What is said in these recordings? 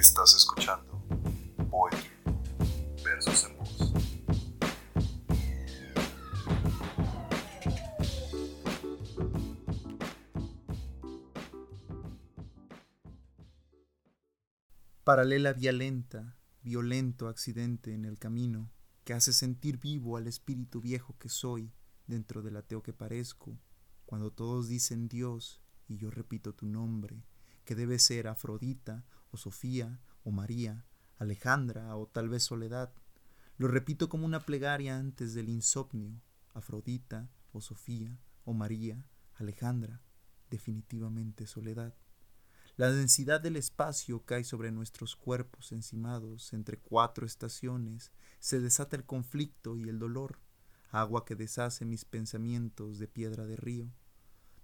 Estás escuchando Poetry Versos en Voz. Paralela vía lenta, violento accidente en el camino, que hace sentir vivo al espíritu viejo que soy dentro del ateo que parezco, cuando todos dicen Dios y yo repito tu nombre, que debe ser Afrodita o Sofía o María, Alejandra o tal vez Soledad. Lo repito como una plegaria antes del insomnio, Afrodita o Sofía o María, Alejandra, definitivamente Soledad. La densidad del espacio cae sobre nuestros cuerpos encimados entre cuatro estaciones, se desata el conflicto y el dolor, agua que deshace mis pensamientos de piedra de río.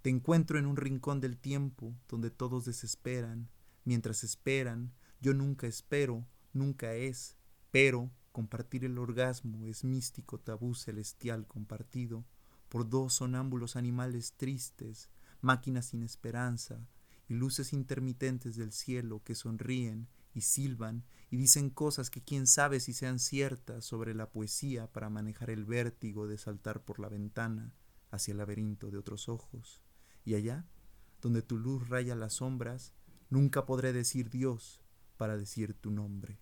Te encuentro en un rincón del tiempo donde todos desesperan, mientras esperan, yo nunca espero, nunca es, pero compartir el orgasmo es místico tabú celestial compartido por dos sonámbulos animales tristes, máquinas sin esperanza, y luces intermitentes del cielo que sonríen y silban y dicen cosas que quién sabe si sean ciertas sobre la poesía para manejar el vértigo de saltar por la ventana hacia el laberinto de otros ojos. Y allá, donde tu luz raya las sombras, nunca podré decir Dios para decir tu nombre.